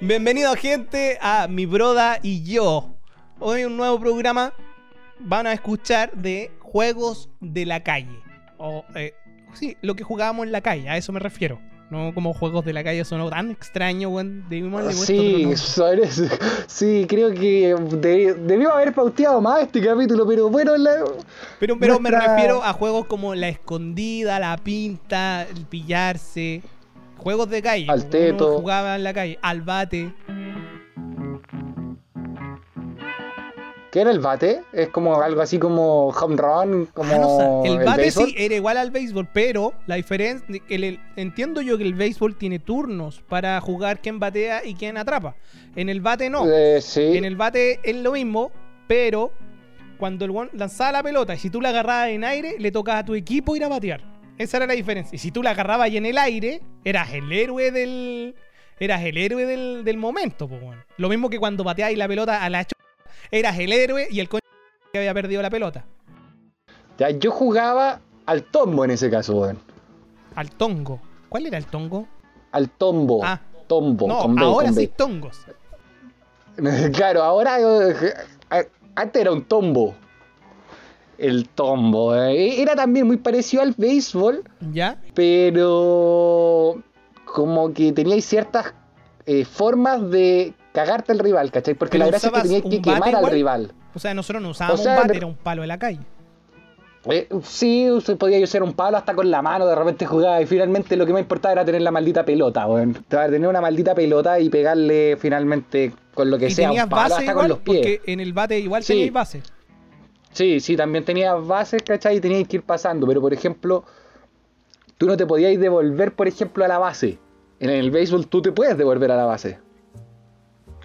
Bienvenido gente a Mi Broda y yo. Hoy un nuevo programa. Van a escuchar de juegos de la calle. O, eh, sí, lo que jugábamos en la calle, a eso me refiero. No como juegos de la calle sonó tan extraño, weón. Sí, eso. sí, creo que de- debimos haber pauteado más este capítulo, pero bueno, la- Pero, pero me refiero a juegos como la escondida, la pinta, el pillarse. Juegos de calle. Al teto. uno jugaba en la calle. Al bate. ¿qué era el bate? Es como algo así como home run, como Ah, no. El bate béisbol. sí era igual al béisbol, pero la diferencia. el- el- entiendo yo que el béisbol tiene turnos para jugar quién batea y quién atrapa. En el bate no. Eh, sí. En el bate es lo mismo, pero cuando el one lanzaba la pelota y si tú la agarrabas en aire, le tocaba a tu equipo ir a batear. Esa era la diferencia. Y si tú la agarrabas ahí en el aire, eras el héroe del. Eras el héroe del, del momento, po, weón. Lo mismo que cuando bateabas la pelota a la ch... Eras el héroe y el coño que había perdido la pelota. Ya, yo jugaba al tombo en ese caso, weón. Al tongo. ¿Cuál era el tongo? Al tombo. Ah. Tombo. No, con B, ahora con sí B. tongos. claro, ahora eh, antes era un tombo. El tombo. eh. Era también muy parecido al béisbol, ¿Ya? pero como que teníais ciertas eh, formas de cagarte al rival, ¿cachai? Porque la gracia es que teníais que quemar al rival. O sea, nosotros no usábamos O sea, un bate, era un palo de la calle. Eh, sí, usted podía usar un palo hasta con la mano, de repente jugaba y finalmente lo que me importaba era tener la maldita pelota, weón. Tener una maldita pelota y pegarle finalmente con lo que y sea tenías un palo base hasta igual, con los pies. porque en el bate igual Sí. tenías base. Sí, sí, también tenías bases, ¿cachai? Y tenías que ir pasando, pero por ejemplo, tú no te podías devolver, por ejemplo, a la base. En el béisbol tú te puedes devolver a la base.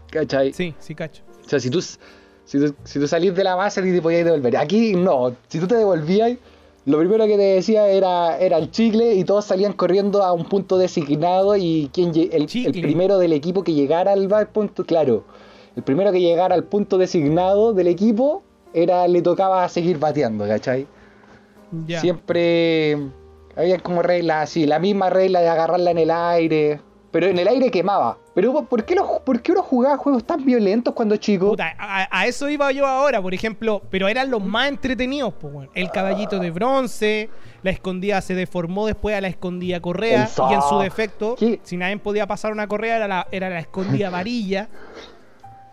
¿Cachai? Sí, sí, cacho. O sea, si tú, si tú, si tú salís de la base, ni te podías devolver. Aquí no, si tú te devolvías, lo primero que te decía era, era el chicle y todos salían corriendo a un punto designado y quien el, el primero del equipo que llegara al punto, claro, el primero que llegara al punto designado del equipo era le tocaba seguir bateando, ¿cachai? Siempre había como reglas así, la misma regla de agarrarla en el aire, pero en el aire quemaba. Pero ¿por qué, los, ¿por qué uno jugaba juegos tan violentos cuando chico? Puta, a, a eso iba yo ahora, por ejemplo, pero eran los más entretenidos, po. El caballito de bronce, la escondida se deformó después a la escondida correa, y en su defecto, ¿Qué? si nadie podía pasar una correa, era la, era la escondida varilla.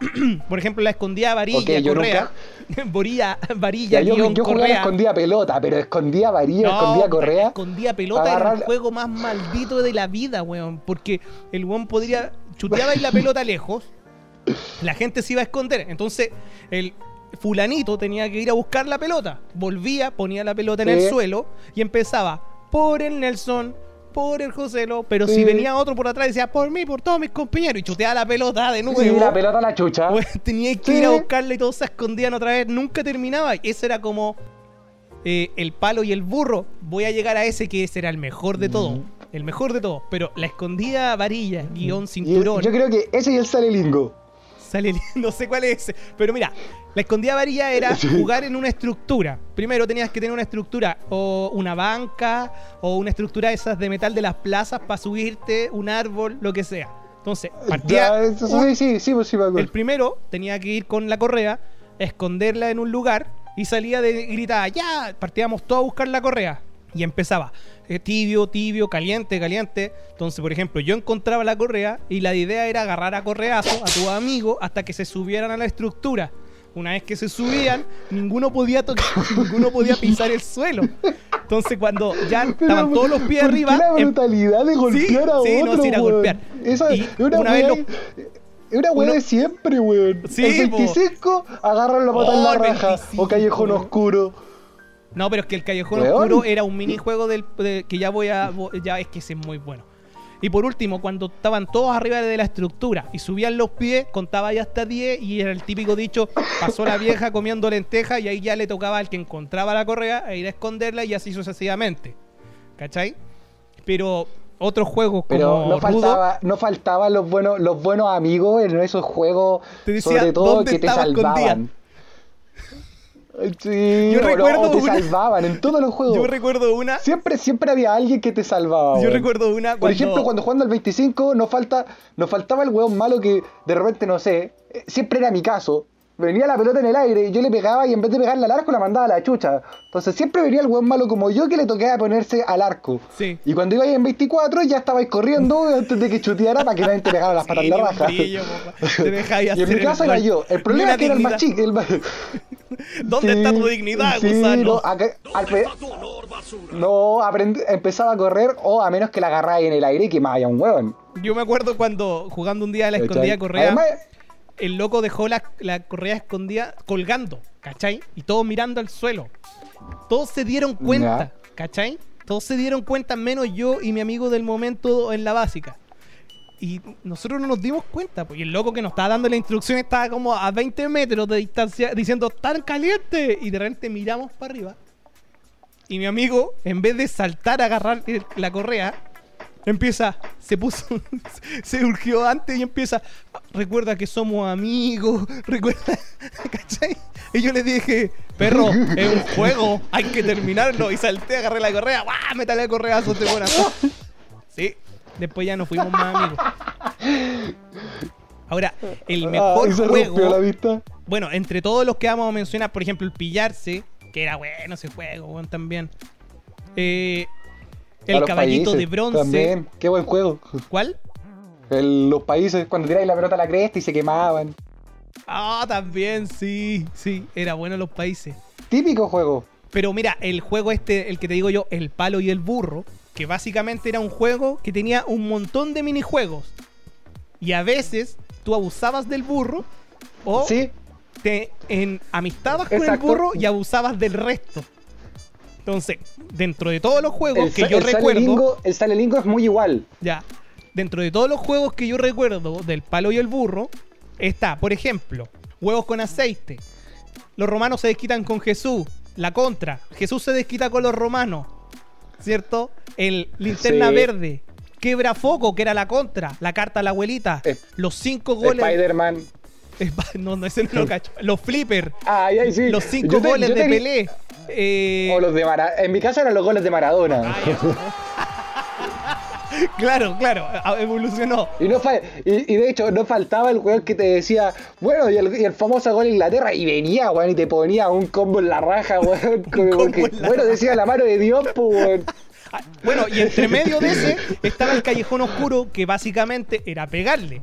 por ejemplo, la escondida varilla, correa. Varilla, varilla, Ya, yo, guion, yo jugaba correa. escondida pelota, pero escondía varilla, No, escondía puta, correa. Escondía pelota era el juego más maldito de la vida, weón. Porque el weón podría. Chuteaba y la pelota lejos. La gente se iba a esconder. Entonces, el fulanito tenía que ir a buscar la pelota. Volvía, ponía la pelota en el suelo y empezaba por el Nelson, por el Joselo. Pero si venía otro por atrás, decía por mí, por todos mis compañeros. Y chuteaba la pelota de nuevo. Sí, la pelota a la chucha. Tenía que ir a buscarla y todos se escondían otra vez. Nunca terminaba. Y ese era como eh, el palo y el burro. Voy a llegar a ese que ese era el mejor de todo. Mm. El mejor de todo. Pero la escondida varilla, guion Y cinturón. yo creo que ese y el salelingo. Sale, no sé cuál es ese. Pero mira, la escondida varilla era Sí. jugar en una estructura. Primero tenías que tener una estructura o una banca o una estructura de esas de metal de las plazas para subirte un árbol, lo que sea. Entonces, partía Ya, sí, sí, sí, pues sí me el primero tenía que ir con la correa, esconderla en un lugar y salía de gritaba, ya, partíamos todos a buscar la correa. Y empezaba, eh, tibio, tibio, caliente, caliente. Entonces, por ejemplo, yo encontraba la correa y la idea era agarrar a correazo a tu amigo hasta que se subieran a la estructura. Una vez que se subían, ninguno podía tocar, ninguno podía pisar el suelo. Entonces, cuando ya Pero, estaban todos los pies ¿por qué arriba, la em- brutalidad de golpear a sí, no, otro, sí, era golpear. Esa Y es una una vez lo- es una weá de siempre, weón. Sí, el po. 25, agarran la pata en Oh, la raja. 25, o callejón weón. oscuro. No, pero es que el Callejón Weón. Oscuro era un minijuego del, de- que ya voy a. Ya es que ese es muy bueno. Y por último, cuando estaban todos arriba de la estructura y subían los pies, contaba ya hasta 10 y era el típico dicho, pasó la vieja comiendo lenteja y ahí ya le tocaba al que encontraba la correa a ir a esconderla y así sucesivamente. ¿Cachai? Pero otros juegos Pero como no Rudo, faltaba, no faltaban los buenos, los buenos amigos en esos juegos, Te decía, sobre todo ¿dónde que te salvaban. Sí, Yo recuerdo te una- salvaban en todos los juegos. Yo recuerdo una. Siempre, siempre había alguien que te salvaba. Yo weón. recuerdo una. Por ejemplo, cuando jugando al 25 nos falta, nos faltaba el weón malo que de repente, no sé, eh, siempre era mi caso. Venía la pelota en el aire y yo le pegaba y en vez de pegarle al arco la mandaba a la chucha. Entonces siempre venía el weón malo como yo que le tocaba ponerse al arco. Sí. Y cuando iba ahí en 24 ya estabais corriendo antes de que chuteara para que nadie te pegara las patas en la Sí, raja. brillo. Te y en mi el caso era yo. El problema es que era el más chico. el más- ¿Dónde está tu dignidad, sí, gusano? no, acá- al pe- no, empezaba a correr o a menos que la agarrara en el aire y quemaba a un huevón. Yo me acuerdo cuando jugando un día a la escondida correa, Además, el loco dejó la, la correa escondida colgando, ¿cachai? Y todos mirando al suelo. Todos se dieron cuenta, ¿cachai? Todos se dieron cuenta, menos yo y mi amigo del momento en la básica. Y nosotros no nos dimos cuenta, pues, y el loco que nos estaba dando la instrucción estaba como a 20 metros de distancia diciendo, ¡tan caliente! Y de repente miramos para arriba. Y mi amigo, en vez de saltar a agarrar la correa, empieza, se puso, se urgió antes y empieza, recuerda que somos amigos, recuerda, ¿cachai? Y yo le dije, perro, es un juego, hay que terminarlo. Y salté, agarré la correa, ¡guau! Métale la correa, de buena. Sí, después ya no fuimos más amigos. Ahora, el mejor ah, juego. la vista. Bueno, entre todos los que vamos a mencionar, por ejemplo, el pillarse, que era bueno ese juego, también. Eh, el caballito países de bronce. También, qué buen juego. ¿Cuál? El- los países, cuando tiráis la pelota a la cresta y se quemaban. Ah, también, sí, sí, era bueno los países. Típico juego. Pero mira, el juego este, el que te digo yo, el palo y el burro, que básicamente era un juego que tenía un montón de minijuegos. Y a veces tú abusabas del burro o Sí, te en, amistabas con el burro y abusabas del resto. Entonces, dentro de todos los juegos el, que yo el recuerdo, el Salelingo es muy igual. ya, dentro de todos los juegos que yo recuerdo del palo y el burro, está, por ejemplo, huevos con aceite. Los romanos se desquitan con Jesús, la contra. Jesús se desquita con los romanos, ¿cierto? El linterna Sí. verde. Quebra foco, que era la contra. La carta a la abuelita. Los cinco goles. Spider-Man. No, no, ese no lo cacho. Los sí. Los cinco Yo goles de te- Pelé. Eh, O los de Mara- En mi caso eran los goles de Maradona. Claro, claro, evolucionó. Y, no fa- y, y de hecho, no faltaba el jugador que te decía, bueno, y el, y el famoso gol de Inglaterra, y venía, weón, y te ponía un combo en la raja, weón. la bueno, decía la mano de Dios, pues, weón. Ah, Bueno, y entre medio de ese estaba el callejón oscuro, que básicamente era pegarle,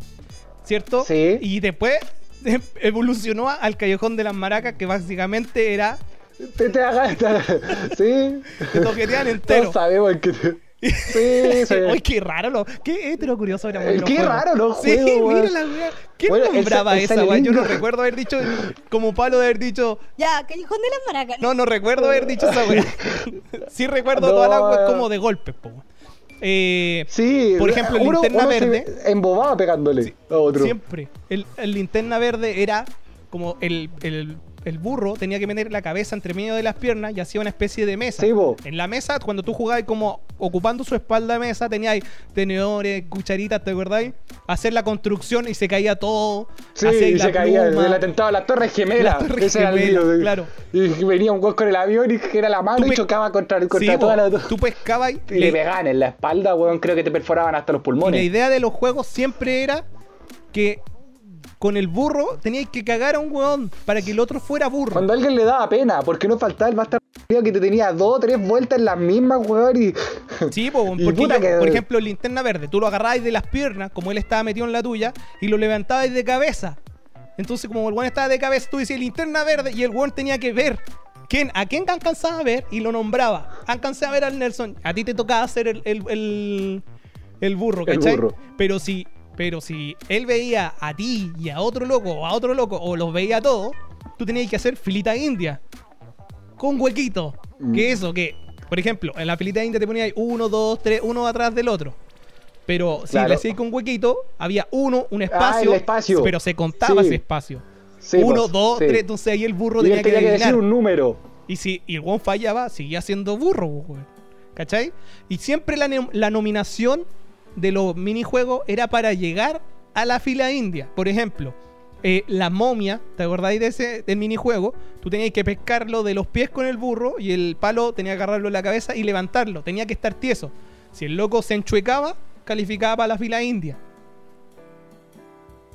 ¿cierto? Sí. Y después evolucionó al callejón de las maracas, que básicamente era Te, te hagas. Sí. que toquetean entero. Todos sabemos que te. Sí, sí. Uy, qué raro, lo, qué hetero curioso era. Eh, qué raro los Sí, mira la wea. ¿Quién Bueno, nombraba el esa wea? Yo no recuerdo haber dicho, como palo de haber dicho, Ya, Callejón de las Maracas. No, no recuerdo haber dicho esa wea. sí recuerdo No. todas las weas como de golpes, po. Eh, Sí, Por ejemplo, el uno, linterna uno se verde. embobaba pegándole a otro. Siempre. El, el linterna verde era como el, el, el burro tenía que meter la cabeza entre medio de las piernas y hacía una especie de mesa. Sí. En la mesa, cuando tú jugabas como ocupando su espalda de mesa, tenías tenedores, cucharitas, ¿te acordáis? Hacer la construcción y se caía todo. Sí, y la se caía el atentado a las Torres Gemelas. Las Torres Ese era el lío, claro. Y venía un gol con el avión y era la mano Tú y chocaba contra, contra Sí, toda la. Tú pescabas y, Y le pegaban en la espalda, weón. Creo que te perforaban hasta los Y la pulmones. idea de los juegos siempre era que con el burro teníais que cagar a un weón para que el otro fuera burro. Cuando a alguien le daba pena, porque no faltaba el bastardo que te tenía dos o tres vueltas en las mismas, weón. Y... Sí, po, Y porque puta yo, que- por ejemplo, linterna verde, tú lo agarrabas de las piernas, como él estaba metido en la tuya, y lo levantabas de cabeza. Entonces, como el weón estaba de cabeza, tú decías linterna verde, y el weón tenía que ver quién, a quién alcanzaba a ver y lo nombraba. Alcancé a ver al Nelson. A ti te tocaba hacer el, el, el, el burro, El ¿cachai? burro. Pero si, pero si él veía a ti y a otro loco, o a otro loco, o los veía a todos, tú tenías que hacer filita india. Con huequito. Mm. Que eso, que, por ejemplo, en la filita india te ponías uno, dos, tres, uno atrás del otro. Pero si Claro. le hacías con huequito, había uno, un Ah, espacio, el espacio. pero se contaba Sí. ese espacio. Sí, uno, pues, dos, sí. tres, entonces ahí el burro Y tenía él que tenía que adivinar. decir un número. Y si y el weón fallaba, seguía siendo burro, pues, weón. ¿Cachai? Y siempre la nominación de los minijuegos era para llegar a la fila india. Por ejemplo, eh, la momia, ¿te acordáis de ese del minijuego? Tú tenías que pescarlo de los pies con el burro y el palo tenía que agarrarlo en la cabeza y levantarlo. Tenía que estar tieso. Si el loco se enchuecaba, calificaba para la fila india.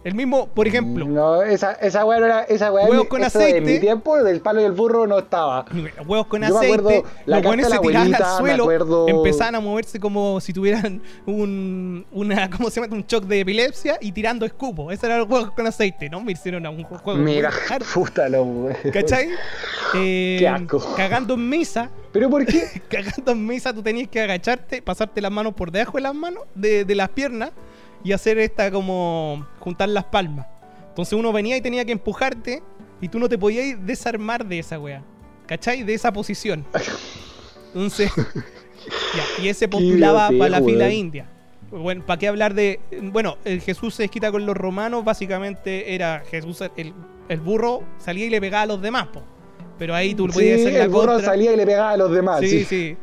El mismo, por ejemplo, No, esa, esa weá era. Esa weá Huevos en- con aceite. mi tiempo, del palo y el burro no estaba. huevos con Yo me aceite, acuerdo la los buenos se tiraban al me suelo, acuerdo- empezaban a moverse como si tuvieran un, una, ¿cómo se llama? Un shock de epilepsia y tirando escupo. Ese era el huevos con aceite, ¿no? Me hicieron a un juego Mira, puta lo weón. ¿Cachai? Eh, Qué asco. Cagando en misa, ¿Pero por qué? cagando en misa, tú tenías que agacharte, pasarte las manos por debajo de las manos, de, de las piernas, y hacer esta como juntar las palmas. Entonces uno venía y tenía que empujarte, y tú no te podías desarmar de esa wea. ¿Cachai? De esa posición. Entonces, ya, y ese postulaba para la fila india. Bueno, ¿para qué hablar de.? Bueno, el Jesús se desquita con los romanos, básicamente era Jesús, el, el burro salía y le pegaba a los demás, po. Pero ahí tú Sí, podías hacer la el burro contra. salía y le pegaba a los demás. Sí, sí. sí.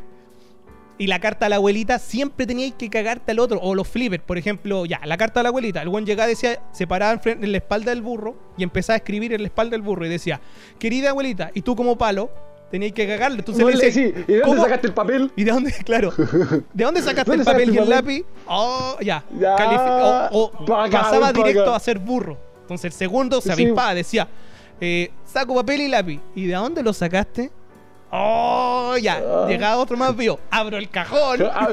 Y la carta a la abuelita siempre teníais que cagarte al otro. O los flippers, por ejemplo, ya, la carta a la abuelita. El buen llegaba decía, se paraba en, frente- en la espalda del burro y empezaba a escribir en la espalda del burro y decía, querida abuelita, y tú como palo, teníais que cagarle. Entonces No le dice, sí, ¿Y de dónde ¿cómo? sacaste el papel? ¿Y de dónde, claro? ¿De dónde sacaste ¿Dónde el papel y el lápiz? Oh, ya. O o Pa' acá, pasaba directo acá. a ser burro. Entonces el segundo se Sí. avispaba, decía, eh, saco papel y lápiz. ¿Y de dónde lo sacaste? Oh, ya. Ah. Llegaba otro más vio. Abro el cajón. Ah,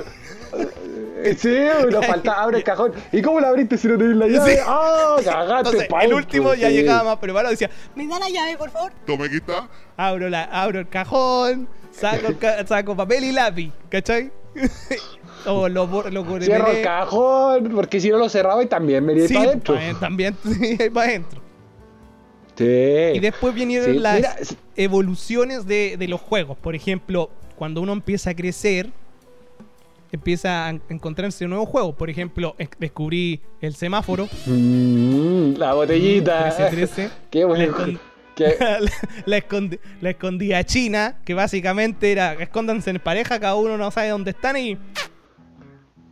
eh, Sí, nos falta, abre el cajón. ¿Y cómo lo abriste si no tenés la llave? Sí. ¡Ah! cagaste Entonces, el último ya sí. llegaba más preparado. Decía, ¿me da la llave, por favor? Tome, está. Abro, la, abro el cajón, saco, ca- saco papel y lápiz. ¿Cachai? o lo, lo Cierro el cajón, porque si no lo cerraba y también me iría Sí, para adentro. pa- también para adentro. Sí. Y después vinieron Sí, las mira, evoluciones de, de los juegos. Por ejemplo, cuando uno empieza a crecer, empieza a encontrarse nuevos juegos. Por ejemplo, es- descubrí el semáforo. Mm, la botellita. 13-13. Qué La, bueno. escon- Qué- la, la escondi- la escondida china, que básicamente era escóndanse en pareja, cada uno no sabe dónde están y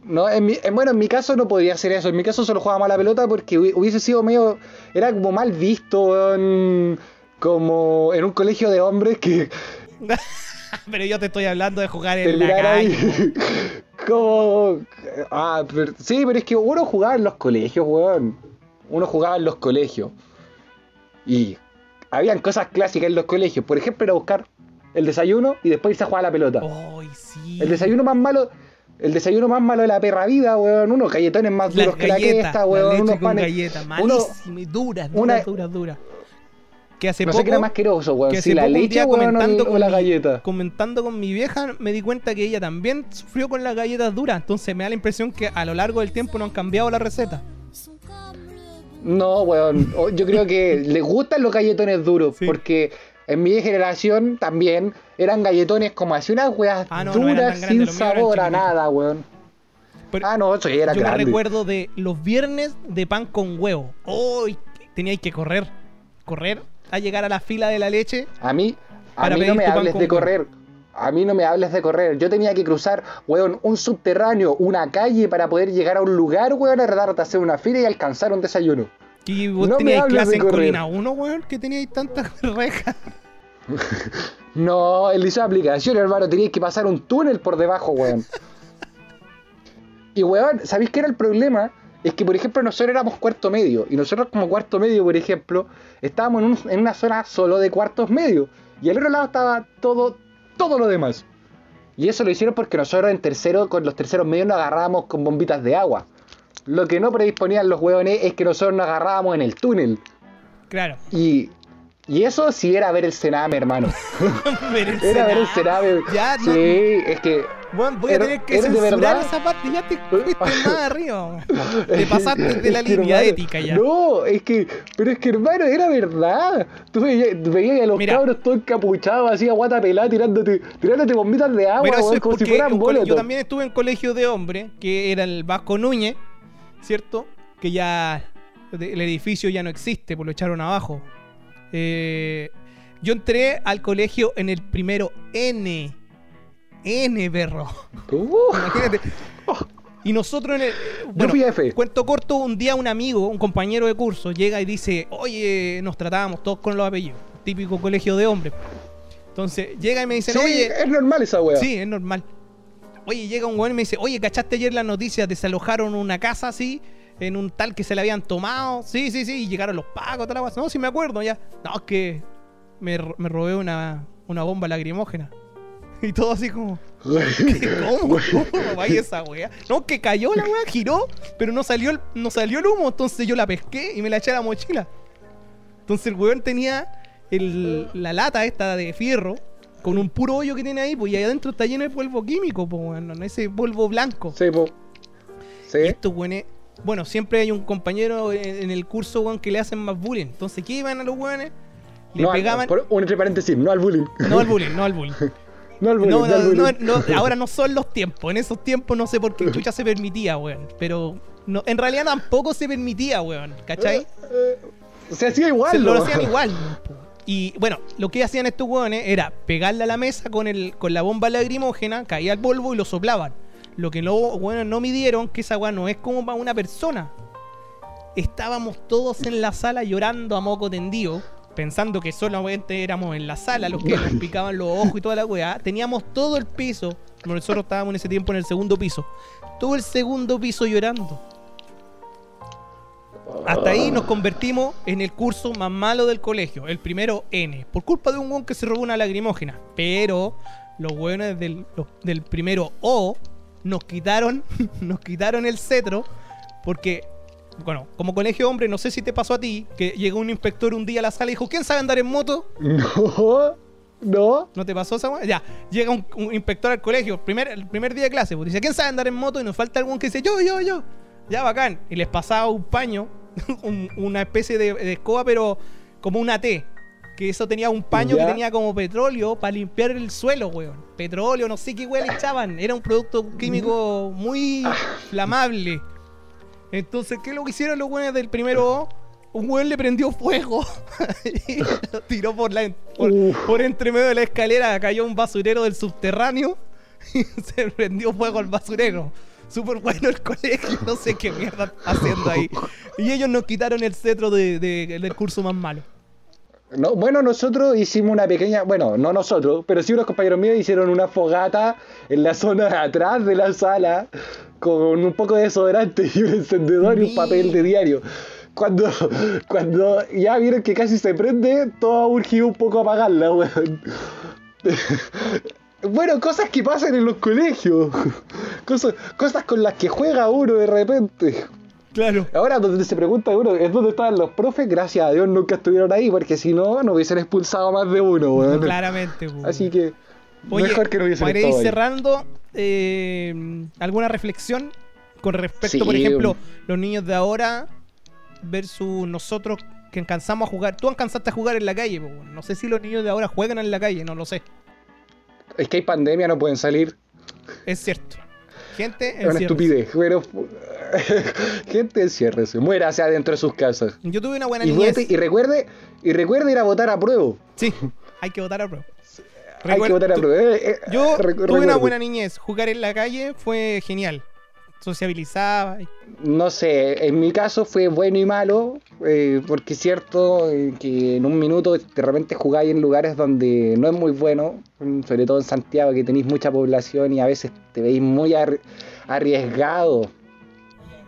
No, en mi, en- bueno, en mi caso no podría ser eso. En mi caso solo jugaba mal la pelota porque hubi- hubiese sido medio. Era como mal visto, weón, como en un colegio de hombres que pero yo te estoy hablando de jugar en la calle. como. Ah, pero- sí, pero es que uno jugaba en los colegios, weón. Uno jugaba en los colegios. Y habían cosas clásicas en los colegios. Por ejemplo, era buscar el desayuno y después irse a jugar a la pelota. Ay, sí. El desayuno más malo. El desayuno más malo de la perra vida, weón. Unos galletones más duros que la cresta, la weón. leche Unos panes. galletas, malísimas y duras, duras, una- duras, duras. Que hace no poco, sé qué era más asqueroso, weón. que Si la leche, weón, o, comentando, o con la mi, galleta. comentando con mi vieja, me di cuenta que ella también sufrió con las galletas duras. Entonces me da la impresión que a lo largo del tiempo no han cambiado la receta. No, weón. O- Yo creo que les gustan los galletones duros. Sí. Porque en mi generación también eran galletones como así unas weas Ah, no, no duras grandes, sin sabor a nada, weón. Pero Ah, no, eso ya era yo me recuerdo de los viernes de pan con huevo. ¡Uy! teníais que correr. Correr a llegar a la fila de la leche. A mí, a mí no me hables de correr. A mí no me hables de correr. Yo tenía que cruzar, weón, un subterráneo, una calle para poder llegar a un lugar, weón, a tratarte de hacer una fila y alcanzar un desayuno. Y vos No hables clase de en correr. Colina 1, weón, que teníais tantas rejas. No, liceo de aplicación, hermano, tenías que pasar un túnel por debajo, weón. Y weón, ¿sabéis qué era el problema? Es que, por ejemplo, nosotros éramos cuarto medio. Y nosotros como cuarto medio, por ejemplo, estábamos en, un- en una zona solo de cuartos medios. Y al otro lado estaba todo, todo lo demás. Y eso lo hicieron porque nosotros en tercero, con los terceros medios, nos agarrábamos con bombitas de agua. Lo que no predisponían los hueones es que nosotros nos agarrábamos en el túnel. Claro. Y, y eso sí era ver el cename, hermano. Merecerá. Era ver el cename. Ya, no. Sí, es que. Weón, voy a tener que censurar esa parte. Ya te más arriba. Te pasaste de la Es que, línea hermano, ética ya. No, es que. Pero es que, hermano, era verdad. Tú veías, veías a los Mira. cabros todos encapuchados, así a guata pelada, tirándote, tirándote bombitas de agua, es como si fueran cole- yo boletos. también estuve en colegio de hombre, que era el Vasco Núñez, ¿cierto? Que ya el edificio ya no existe, pues lo echaron abajo. Eh, yo entré al colegio en el primero N. N, perro. Uh, Imagínate. Y nosotros en el. Bueno, cuento corto, un día un amigo, un compañero de curso, llega y dice, oye, nos tratábamos todos con los apellidos. Típico colegio de hombres. Entonces, llega y me dice, Sí, oye. es normal esa weá. Sí, es normal. Oye, llega un weón y me dice, oye, ¿cachaste ayer las noticias? Desalojaron una casa así, en un tal que se la habían tomado. Sí, sí, sí, y llegaron los pagos, toda la cosa. No, sí me acuerdo ya. No, es que me, me robé una, una bomba lacrimógena. Y todo así como, ¿qué? ¿cómo? ¿Cómo vaya esa wea? No, que cayó la wea, giró, pero no salió, el, no salió el humo, entonces yo la pesqué y me la eché a la mochila. Entonces el weón tenía el- la lata esta de fierro con un puro hoyo que tiene ahí, pues y ahí adentro está lleno de polvo químico, pues weón, ese polvo blanco. Sí, po. Sí. Y estos weones, bueno, siempre hay un compañero en, el curso, weón, que le hacen más bullying. Entonces, ¿qué iban a los weones? Le No, pegaban. por- un entre paréntesis, no al bullying. No al bullying, no al bullying. No al bullying, No, no, al no, bullying. no, no, ahora no son los tiempos. En esos tiempos no sé por qué chucha se permitía, weón. Pero no, en realidad tampoco se permitía, weón. ¿Cachai? Eh, Se hacía igual. Se lo hacían igual. Y bueno, lo que hacían estos weones era pegarle a la mesa con, el, con la bomba lagrimógena, caía el polvo y lo soplaban. Lo que los weones no midieron, que esa weá no es como para una persona. Estábamos todos en la sala llorando a moco tendido, pensando que solamente éramos en la sala los que nos picaban los ojos y toda la weá. Teníamos todo el piso, nosotros estábamos en ese tiempo en el segundo piso, todo el segundo piso llorando. Hasta ahí nos convertimos en el curso más malo del colegio, el primero N, por culpa de un weón que se robó una lagrimógena. Pero los weones del, los- del primero O nos quitaron, nos quitaron el cetro porque, bueno, como colegio hombre, no sé si te pasó a ti, que llegó un inspector un día a la sala y dijo, ¿quién sabe andar en moto? No, no. ¿No te pasó esa? Ya, llega un, un inspector al colegio, primer, el primer día de clase, pues dice, ¿quién sabe andar en moto? Y nos falta algún que dice, yo, yo, yo. Ya, bacán. Y les pasaba un paño, un- una especie de, de escoba, pero como una T. Que eso tenía un paño Ya. que tenía como petróleo para limpiar el suelo, weón. Petróleo, no sé qué weón le echaban. Era un producto químico muy flamable. Entonces, ¿qué es lo que hicieron los weones del primero? Un weón le prendió fuego y lo tiró por, la, por, por entre medio de la escalera. Cayó un basurero del subterráneo y se prendió fuego al basurero. Súper bueno el colegio, no sé qué mierda haciendo ahí. Y ellos nos quitaron el cetro de- de- del curso más malo. No, bueno, nosotros hicimos una pequeña, bueno, no nosotros, pero sí unos compañeros míos hicieron una fogata en la zona de atrás de la sala con un poco de desodorante y un encendedor y un papel de diario. Cuando, cuando ya vieron que casi se prende, todo urgió un poco a apagarla, weón. Bueno, cosas que pasan en los colegios. Cosas, cosas con las que juega uno de repente. Claro. Ahora donde se pregunta uno, ¿es donde estaban los profes? Gracias a Dios nunca estuvieron ahí, porque si no, no hubiesen expulsado más de uno, weón. Claramente. pues. Así que, Oye, mejor que no hubiesen para ir cerrando, eh, ¿alguna reflexión con respecto, Sí. por ejemplo, los niños de ahora versus nosotros que alcanzamos a jugar? Tú alcanzaste a jugar en la calle, po, no sé si los niños de ahora juegan en la calle, no lo sé. Es que hay pandemia, no pueden salir. Es cierto. Gente, Es una estupidez, pero... Gente, enciérrese, muérase adentro de sus casas. Yo tuve una buena Y, niñez. vote- y recuerde, y recuerde ir a votar a prueba. Sí, hay que votar a prueba. Hay que votar a prueba. eh, eh, Yo tuve una buena niñez. Jugar en la calle fue genial. Sociabilizaba. No sé, en mi caso fue bueno y malo, eh, porque es cierto eh, que en un minuto de repente jugáis en lugares donde no es muy bueno, sobre todo en Santiago que tenéis mucha población y a veces te veis muy arri- arriesgado.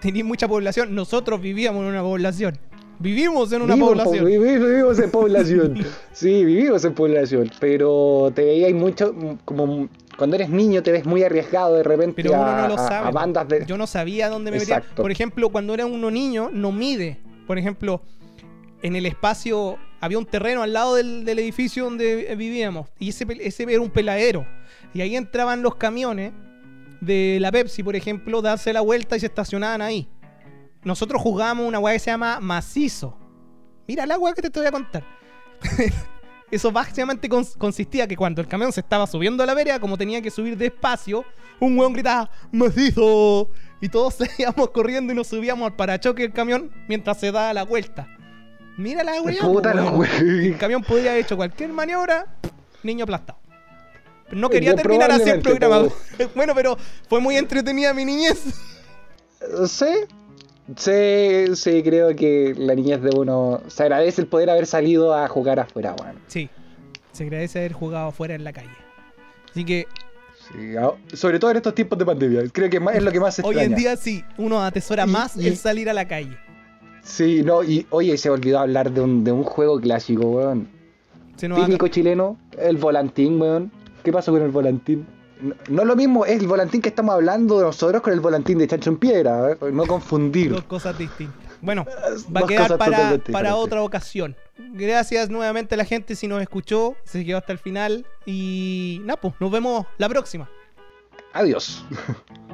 Tenía mucha población. Nosotros vivíamos en una población. Vivimos en una Vivimos, población. po- vivi- vivimos en población. sí, vivimos en población, pero te veíais mucho, como cuando eres niño te ves muy arriesgado de repente Pero uno a, no lo sabe. a bandas de... Yo no sabía dónde me metía. Exacto. Por ejemplo, cuando era uno niño, no mide. Por ejemplo, en el espacio había un terreno al lado del, del edificio donde vivíamos. Y ese, ese era un peladero. Y ahí entraban los camiones de la Pepsi, por ejemplo, darse la vuelta y se estacionaban ahí. Nosotros jugábamos una weá que se llama macizo. Mira la weá que te estoy a contar. Eso básicamente cons- consistía que cuando el camión se estaba subiendo a la vereda, como tenía que subir despacio, un weón gritaba ¡Macizo! Y todos seguíamos corriendo y nos subíamos al parachoque del camión mientras se daba la vuelta. Mira la weá. Wea. El camión podría haber hecho cualquier maniobra, niño aplastado. No quería terminar así el programa. bueno, pero fue muy entretenida mi niñez. Sí, sí, sí, creo que la niñez de uno se agradece el poder haber salido a jugar afuera, weón. Sí, se agradece haber jugado afuera en la calle. Así que Sí, a- sobre todo en estos tiempos de pandemia, creo que es lo que más se hoy en extraña. día sí, uno atesora Y- más y- el salir a la calle. Sí, no, y oye, se olvidó hablar de un, de un juego clásico, weón. Típico chileno, el volantín, weón. ¿Qué pasó con el volantín? No, no es lo mismo, es el volantín que estamos hablando de nosotros con el volantín de Chancho en Piedra, ¿eh? no confundir. dos cosas distintas. Bueno, va a quedar para, para otra ocasión. Gracias nuevamente a la gente si nos escuchó, se quedó hasta el final y nada, pues nos vemos la próxima. Adiós.